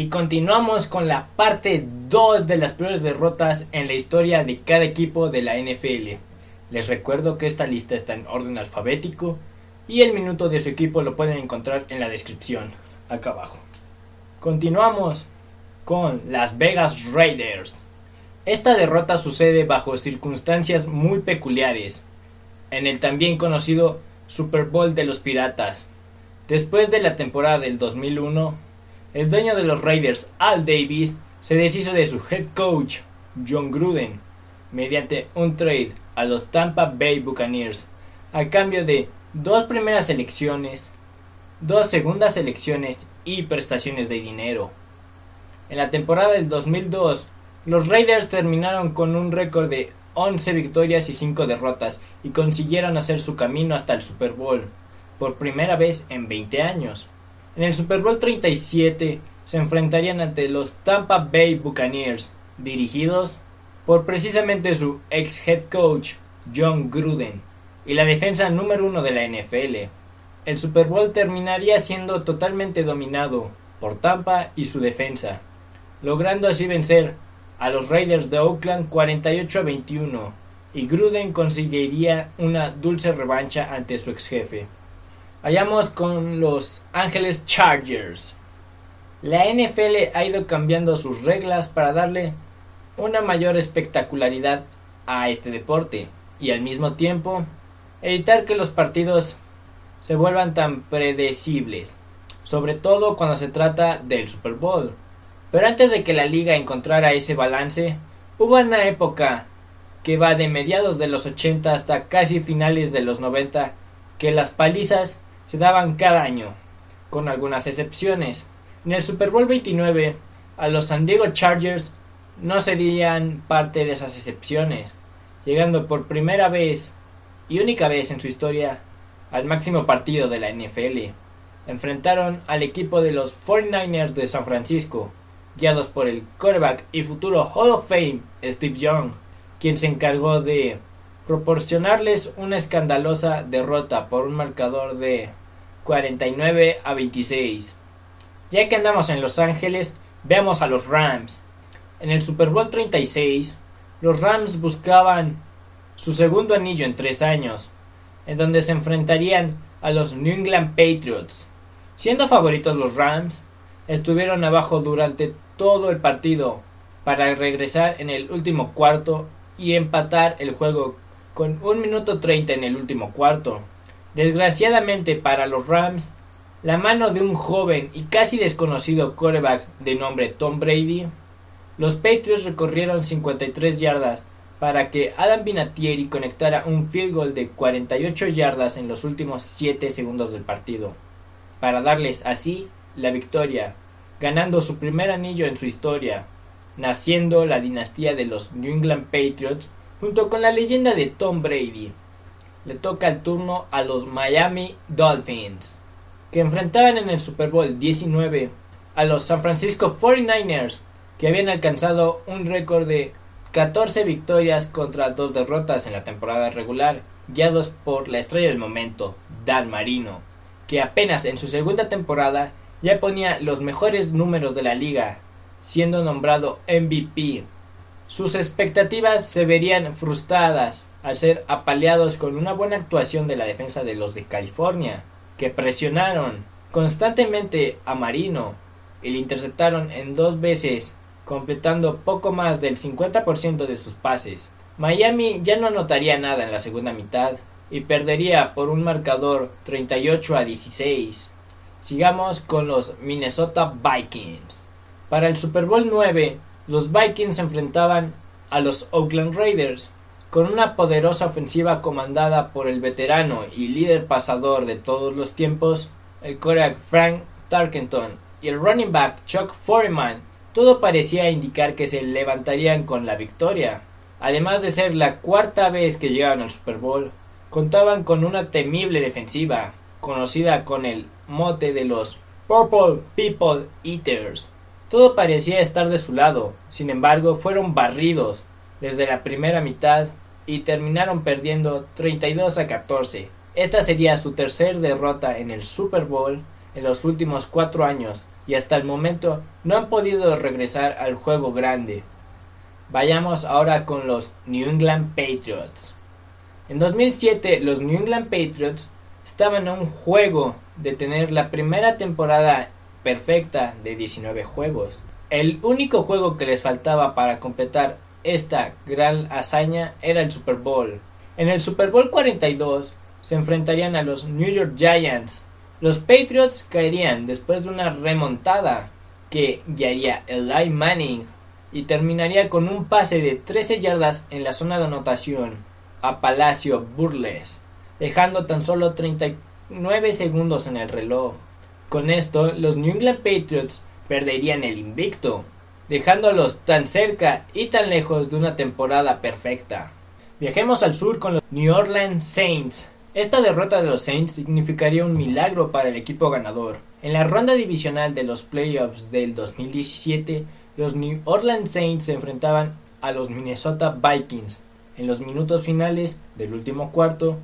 Y continuamos con la parte 2 de las peores derrotas en la historia de cada equipo de la NFL. Les recuerdo que esta lista está en orden alfabético y el minuto de su equipo lo pueden encontrar en la descripción, acá abajo. Continuamos con Las Vegas Raiders. Esta derrota sucede bajo circunstancias muy peculiares, en el también conocido Super Bowl de los Piratas. Después de la temporada del 2001, el dueño de los Raiders, Al Davis, se deshizo de su head coach, John Gruden, mediante un trade a los Tampa Bay Buccaneers, a cambio de dos primeras selecciones, dos segundas selecciones y prestaciones de dinero. En la temporada del 2002, los Raiders terminaron con un récord de 11 victorias y 5 derrotas y consiguieron hacer su camino hasta el Super Bowl, por primera vez en 20 años. En el Super Bowl 37 se enfrentarían ante los Tampa Bay Buccaneers, dirigidos por precisamente su ex head coach John Gruden y la defensa número uno de la NFL. El Super Bowl terminaría siendo totalmente dominado por Tampa y su defensa, logrando así vencer a los Raiders de Oakland 48 a 21 y Gruden conseguiría una dulce revancha ante su ex jefe. Vayamos con los Ángeles Chargers. La NFL ha ido cambiando sus reglas para darle una mayor espectacularidad a este deporte y al mismo tiempo evitar que los partidos se vuelvan tan predecibles, sobre todo cuando se trata del Super Bowl. Pero antes de que la liga encontrara ese balance, hubo una época que va de mediados de los 80 hasta casi finales de los 90 que las palizas se daban cada año, con algunas excepciones. En el Super Bowl 29, a los San Diego Chargers no serían parte de esas excepciones, llegando por primera vez y única vez en su historia al máximo partido de la NFL. Enfrentaron al equipo de los 49ers de San Francisco, guiados por el quarterback y futuro Hall of Fame Steve Young, quien se encargó de proporcionarles una escandalosa derrota por un marcador de 49 a 26. Ya que andamos en Los Ángeles, veamos a los Rams. En el Super Bowl 36, los Rams buscaban su segundo anillo en tres años, en donde se enfrentarían a los New England Patriots. Siendo favoritos los Rams, estuvieron abajo durante todo el partido para regresar en el último cuarto y empatar el juego con un minuto 30 en el último cuarto. Desgraciadamente para los Rams, la mano de un joven y casi desconocido quarterback de nombre Tom Brady, los Patriots recorrieron 53 yardas para que Adam Vinatieri conectara un field goal de 48 yardas en los últimos 7 segundos del partido, para darles así la victoria, ganando su primer anillo en su historia, naciendo la dinastía de los New England Patriots junto con la leyenda de Tom Brady. Le toca el turno a los Miami Dolphins, que enfrentaban en el Super Bowl 19 a los San Francisco 49ers, que habían alcanzado un récord de 14 victorias contra dos derrotas en la temporada regular, guiados por la estrella del momento, Dan Marino, que apenas en su segunda temporada ya ponía los mejores números de la liga, siendo nombrado MVP. Sus expectativas se verían frustradas al ser apaleados con una buena actuación de la defensa de los de California, que presionaron constantemente a Marino y le interceptaron en dos veces, completando poco más del 50% de sus pases. Miami ya no anotaría nada en la segunda mitad y perdería por un marcador 38 a 16. Sigamos con los Minnesota Vikings. Para el Super Bowl 9, los Vikings se enfrentaban a los Oakland Raiders, con una poderosa ofensiva comandada por el veterano y líder pasador de todos los tiempos, el coreback Frank Tarkenton y el running back Chuck Foreman, todo parecía indicar que se levantarían con la victoria. Además de ser la cuarta vez que llegaban al Super Bowl, contaban con una temible defensiva, conocida con el mote de los Purple People Eaters. Todo parecía estar de su lado, sin embargo fueron barridos desde la primera mitad y terminaron perdiendo 32 a 14. Esta sería su tercer derrota en el Super Bowl en los últimos cuatro años, y hasta el momento no han podido regresar al juego grande. Vayamos ahora con los New England Patriots. En 2007 los New England Patriots estaban a un juego de tener la primera temporada perfecta de 19 juegos. El único juego que les faltaba para completar esta gran hazaña era el Super Bowl. En el Super Bowl 42 se enfrentarían a los New York Giants. Los Patriots caerían después de una remontada que guiaría Eli Manning y terminaría con un pase de 13 yardas en la zona de anotación a Palacio Burles, dejando tan solo 39 segundos en el reloj. Con esto, los New England Patriots perderían el invicto, dejándolos tan cerca y tan lejos de una temporada perfecta. Viajemos al sur con los New Orleans Saints. Esta derrota de los Saints significaría un milagro para el equipo ganador. En la ronda divisional de los playoffs del 2017, los New Orleans Saints se enfrentaban a los Minnesota Vikings. En los minutos finales del último cuarto,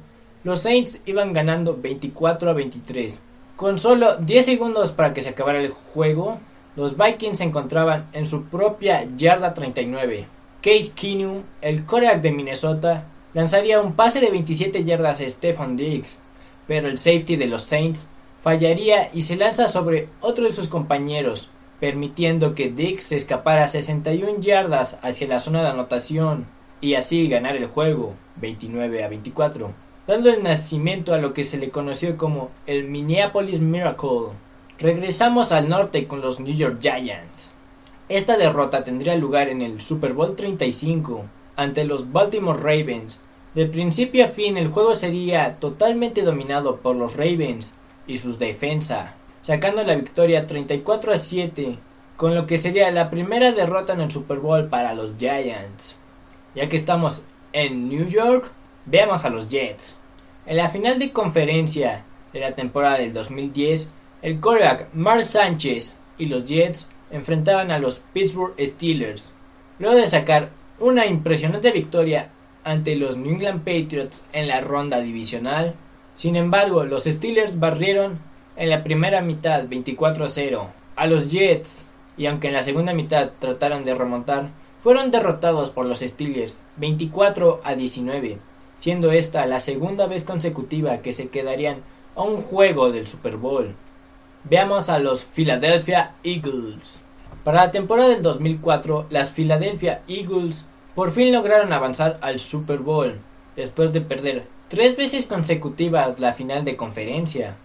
los Saints iban ganando 24 a 23. Con solo 10 segundos para que se acabara el juego, los Vikings se encontraban en su propia yarda 39. Case Keenum, el coreback de Minnesota, lanzaría un pase de 27 yardas a Stefan Diggs, pero el safety de los Saints fallaría y se lanza sobre otro de sus compañeros, permitiendo que Diggs se escapara 61 yardas hacia la zona de anotación y así ganar el juego 29 a 24, dando el nacimiento a lo que se le conoció como el Minneapolis Miracle. Regresamos al norte con los New York Giants. Esta derrota tendría lugar en el Super Bowl 35 ante los Baltimore Ravens. De principio a fin el juego sería totalmente dominado por los Ravens y sus defensa, sacando la victoria 34 a 7, con lo que sería la primera derrota en el Super Bowl para los Giants. Ya que estamos en New York, veamos a los Jets. En la final de conferencia de la temporada del 2010, el quarterback Mark Sánchez y los Jets enfrentaban a los Pittsburgh Steelers. Luego de sacar una impresionante victoria ante los New England Patriots en la ronda divisional, sin embargo, los Steelers barrieron en la primera mitad 24 a 0 a los Jets y aunque en la segunda mitad trataron de remontar, fueron derrotados por los Steelers 24 a 19, siendo esta la segunda vez consecutiva que se quedarían a un juego del Super Bowl. Veamos a los Philadelphia Eagles. Para la temporada del 2004, las Philadelphia Eagles por fin lograron avanzar al Super Bowl, después de perder tres veces consecutivas la final de conferencia.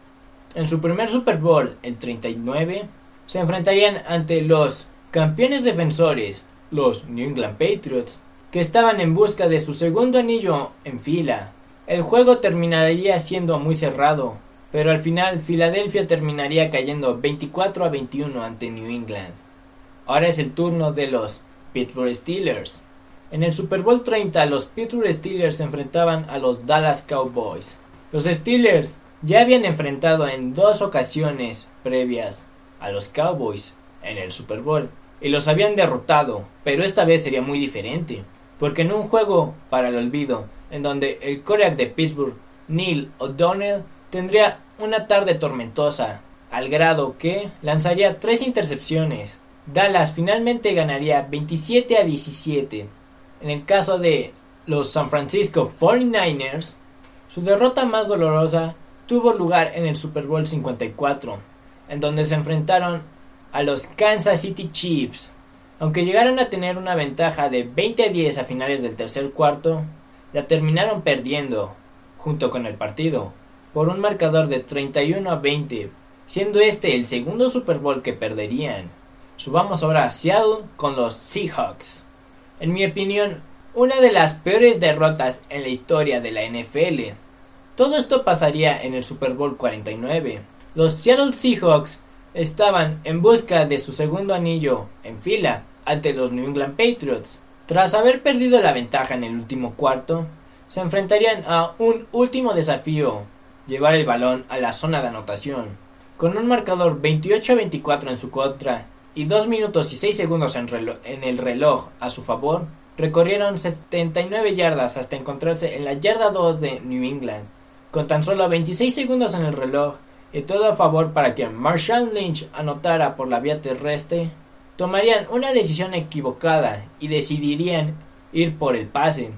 En su primer Super Bowl, el 39, se enfrentarían ante los campeones defensores, los New England Patriots, que estaban en busca de su segundo anillo en fila. El juego terminaría siendo muy cerrado, pero al final Filadelfia terminaría cayendo 24 a 21 ante New England. Ahora es el turno de los Pittsburgh Steelers. En el Super Bowl 30 los Pittsburgh Steelers se enfrentaban a los Dallas Cowboys. Los Steelers ya habían enfrentado en dos ocasiones previas a los Cowboys en el Super Bowl y los habían derrotado, pero esta vez sería muy diferente, porque en un juego para el olvido, en donde el coreback de Pittsburgh, Neil O'Donnell, tendría una tarde tormentosa, al grado que lanzaría tres intercepciones. Dallas finalmente ganaría 27 a 17. En el caso de los San Francisco 49ers, su derrota más dolorosa tuvo lugar en el Super Bowl 54, en donde se enfrentaron a los Kansas City Chiefs. Aunque llegaron a tener una ventaja de 20 a 10 a finales del tercer cuarto, la terminaron perdiendo, junto con el partido, por un marcador de 31 a 20, siendo este el segundo Super Bowl que perderían. Subamos ahora a Seattle con los Seahawks. En mi opinión, una de las peores derrotas en la historia de la NFL. Todo esto pasaría en el Super Bowl 49. Los Seattle Seahawks estaban en busca de su segundo anillo en fila ante los New England Patriots. Tras haber perdido la ventaja en el último cuarto, se enfrentarían a un último desafío, llevar el balón a la zona de anotación. Con un marcador 28 a 24 en su contra y 2 minutos y 6 segundos en, en el reloj a su favor, recorrieron 79 yardas hasta encontrarse en la yarda 2 de New England. Con tan solo 26 segundos en el reloj, y todo a favor para que Marshawn Lynch anotara por la vía terrestre, tomarían una decisión equivocada y decidirían ir por el pase.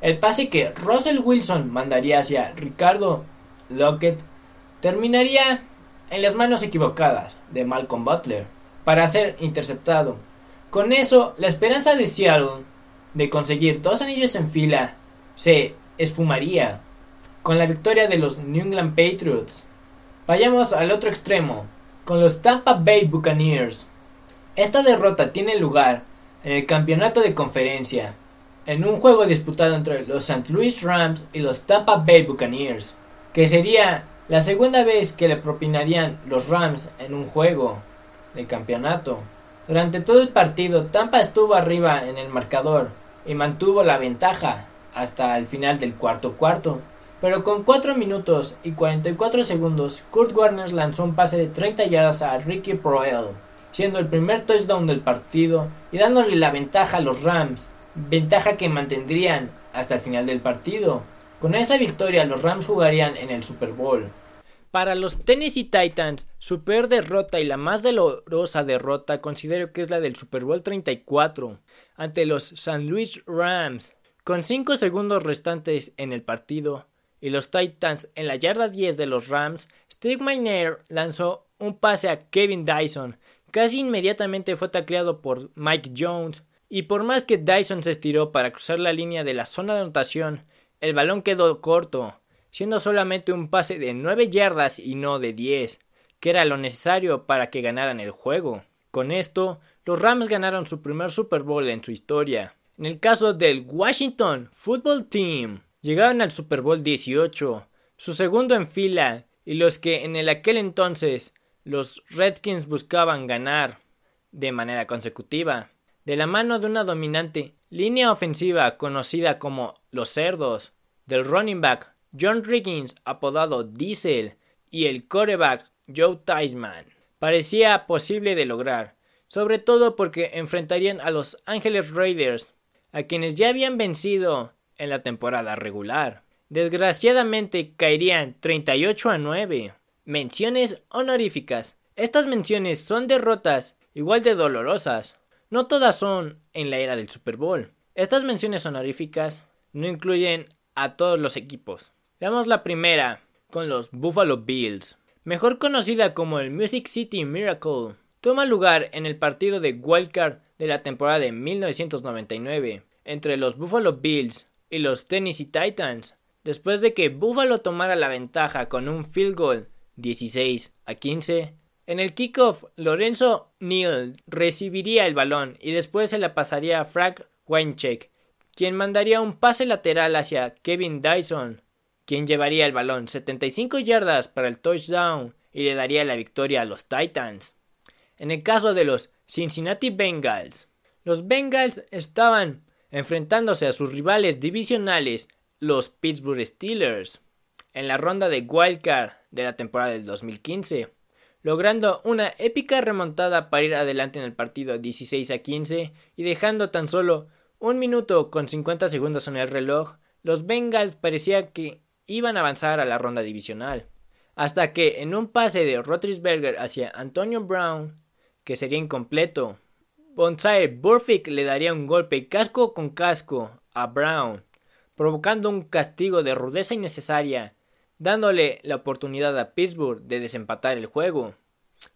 El pase que Russell Wilson mandaría hacia Ricardo Lockett terminaría en las manos equivocadas de Malcolm Butler para ser interceptado. Con eso, la esperanza de Seattle de conseguir dos anillos en fila se esfumaría con la victoria de los New England Patriots. Vayamos al otro extremo, con los Tampa Bay Buccaneers. Esta derrota tiene lugar en el campeonato de conferencia, en un juego disputado entre los St. Louis Rams y los Tampa Bay Buccaneers, que sería la segunda vez que le propinarían los Rams en un juego de campeonato. Durante todo el partido, Tampa estuvo arriba en el marcador y mantuvo la ventaja hasta el final del cuarto cuarto. Pero con 4 minutos y 44 segundos, Kurt Warner lanzó un pase de 30 yardas a Ricky Proel, siendo el primer touchdown del partido y dándole la ventaja a los Rams, ventaja que mantendrían hasta el final del partido. Con esa victoria los Rams jugarían en el Super Bowl. Para los Tennessee Titans, su peor derrota y la más dolorosa derrota considero que es la del Super Bowl 34 ante los St. Louis Rams. Con 5 segundos restantes en el partido y los Titans en la yarda 10 de los Rams, Steve Miner lanzó un pase a Kevin Dyson. Casi inmediatamente fue tacleado por Mike Jones y por más que Dyson se estiró para cruzar la línea de la zona de anotación, el balón quedó corto, siendo solamente un pase de 9 yardas y no de 10, que era lo necesario para que ganaran el juego. Con esto, los Rams ganaron su primer Super Bowl en su historia. En el caso del Washington Football Team, llegaron al Super Bowl 18, su segundo en fila, y los que en el aquel entonces los Redskins buscaban ganar de manera consecutiva de la mano de una dominante línea ofensiva conocida como los cerdos, del running back John Riggins apodado Diesel y el quarterback Joe Theismann. Parecía posible de lograr, sobre todo porque enfrentarían a los Angeles Raiders, a quienes ya habían vencido en la temporada regular. Desgraciadamente caerían 38 a 9. Menciones honoríficas. Estas menciones son derrotas igual de dolorosas, no todas son en la era del Super Bowl. Estas menciones honoríficas no incluyen a todos los equipos. Veamos la primera con los Buffalo Bills, mejor conocida como el Music City Miracle. Toma lugar en el partido de wildcard de la temporada de 1999 entre los Buffalo Bills y los Tennessee Titans, después de que Buffalo tomara la ventaja con un field goal 16 a 15 en el kickoff, Lorenzo Neal recibiría el balón y después se la pasaría a Frank Weincheck, quien mandaría un pase lateral hacia Kevin Dyson, quien llevaría el balón 75 yardas para el touchdown y le daría la victoria a los Titans. En el caso de los Cincinnati Bengals, los Bengals estaban enfrentándose a sus rivales divisionales, los Pittsburgh Steelers, en la ronda de wildcard de la temporada del 2015 logrando una épica remontada para ir adelante en el partido 16 a 15 y dejando tan solo un minuto con 50 segundos en el reloj, los Bengals parecía que iban a avanzar a la ronda divisional. Hasta que en un pase de Rotrisberger hacia Antonio Brown, que sería incompleto, Bonsai Burfict le daría un golpe casco con casco a Brown, provocando un castigo de rudeza innecesaria dándole la oportunidad a Pittsburgh de desempatar el juego,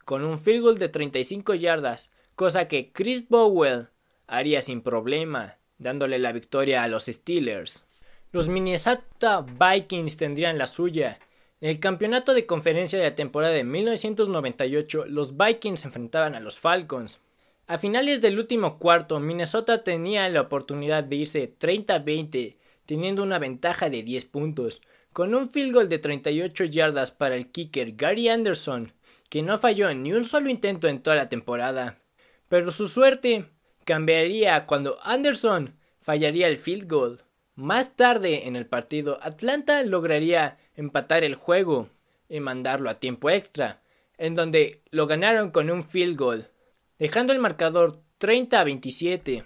con un field goal de 35 yardas, cosa que Chris Bowell haría sin problema, dándole la victoria a los Steelers. Los Minnesota Vikings tendrían la suya. En el campeonato de conferencia de la temporada de 1998, los Vikings se enfrentaban a los Falcons. A finales del último cuarto, Minnesota tenía la oportunidad de irse 30-20, teniendo una ventaja de 10 puntos, con un field goal de 38 yardas para el kicker Gary Anderson, que no falló ni un solo intento en toda la temporada. Pero su suerte cambiaría cuando Anderson fallaría el field goal. Más tarde en el partido, Atlanta lograría empatar el juego y mandarlo a tiempo extra, en donde lo ganaron con un field goal, dejando el marcador 30 a 27.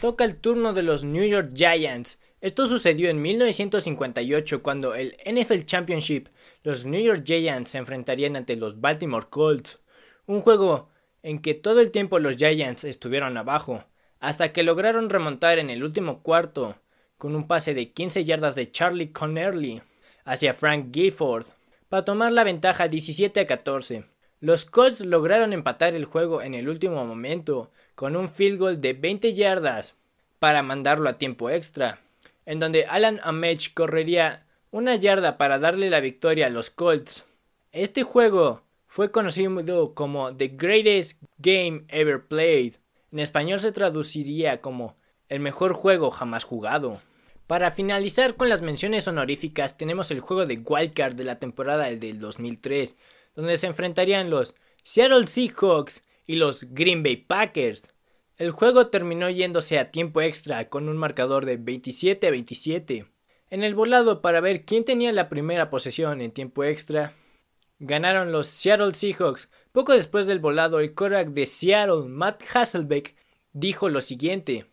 Toca el turno de los New York Giants, esto sucedió en 1958 cuando el NFL Championship los New York Giants se enfrentarían ante los Baltimore Colts, un juego en que todo el tiempo los Giants estuvieron abajo, hasta que lograron remontar en el último cuarto con un pase de 15 yardas de Charlie Connerly hacia Frank Gifford para tomar la ventaja 17 a 14. Los Colts lograron empatar el juego en el último momento con un field goal de 20 yardas para mandarlo a tiempo extra, en donde Alan Amech correría una yarda para darle la victoria a los Colts. Este juego fue conocido como The Greatest Game Ever Played. En español se traduciría como el mejor juego jamás jugado. Para finalizar con las menciones honoríficas tenemos el juego de Wildcard de la temporada del 2003, donde se enfrentarían los Seattle Seahawks y los Green Bay Packers. El juego terminó yéndose a tiempo extra con un marcador de 27 a 27. En el volado para ver quién tenía la primera posesión en tiempo extra, ganaron los Seattle Seahawks. Poco después del volado, el quarterback de Seattle, Matt Hasselbeck, dijo lo siguiente.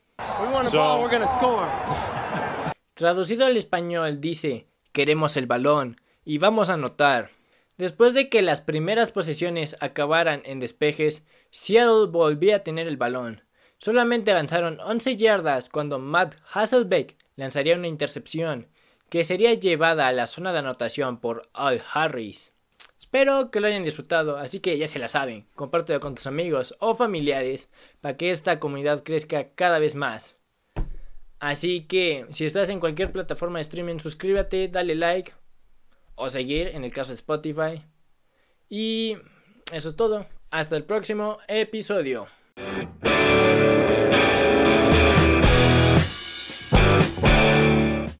Traducido al español dice, queremos el balón y vamos a anotar. Después de que las primeras posesiones acabaran en despejes, Seattle volvía a tener el balón. Solamente avanzaron 11 yardas cuando Matt Hasselbeck lanzaría una intercepción, que sería llevada a la zona de anotación por Al Harris. Espero que lo hayan disfrutado, así que ya se la saben, compártelo con tus amigos o familiares para que esta comunidad crezca cada vez más. Así que si estás en cualquier plataforma de streaming, suscríbete, dale like o seguir en el caso de Spotify. Y eso es todo. Hasta el próximo episodio.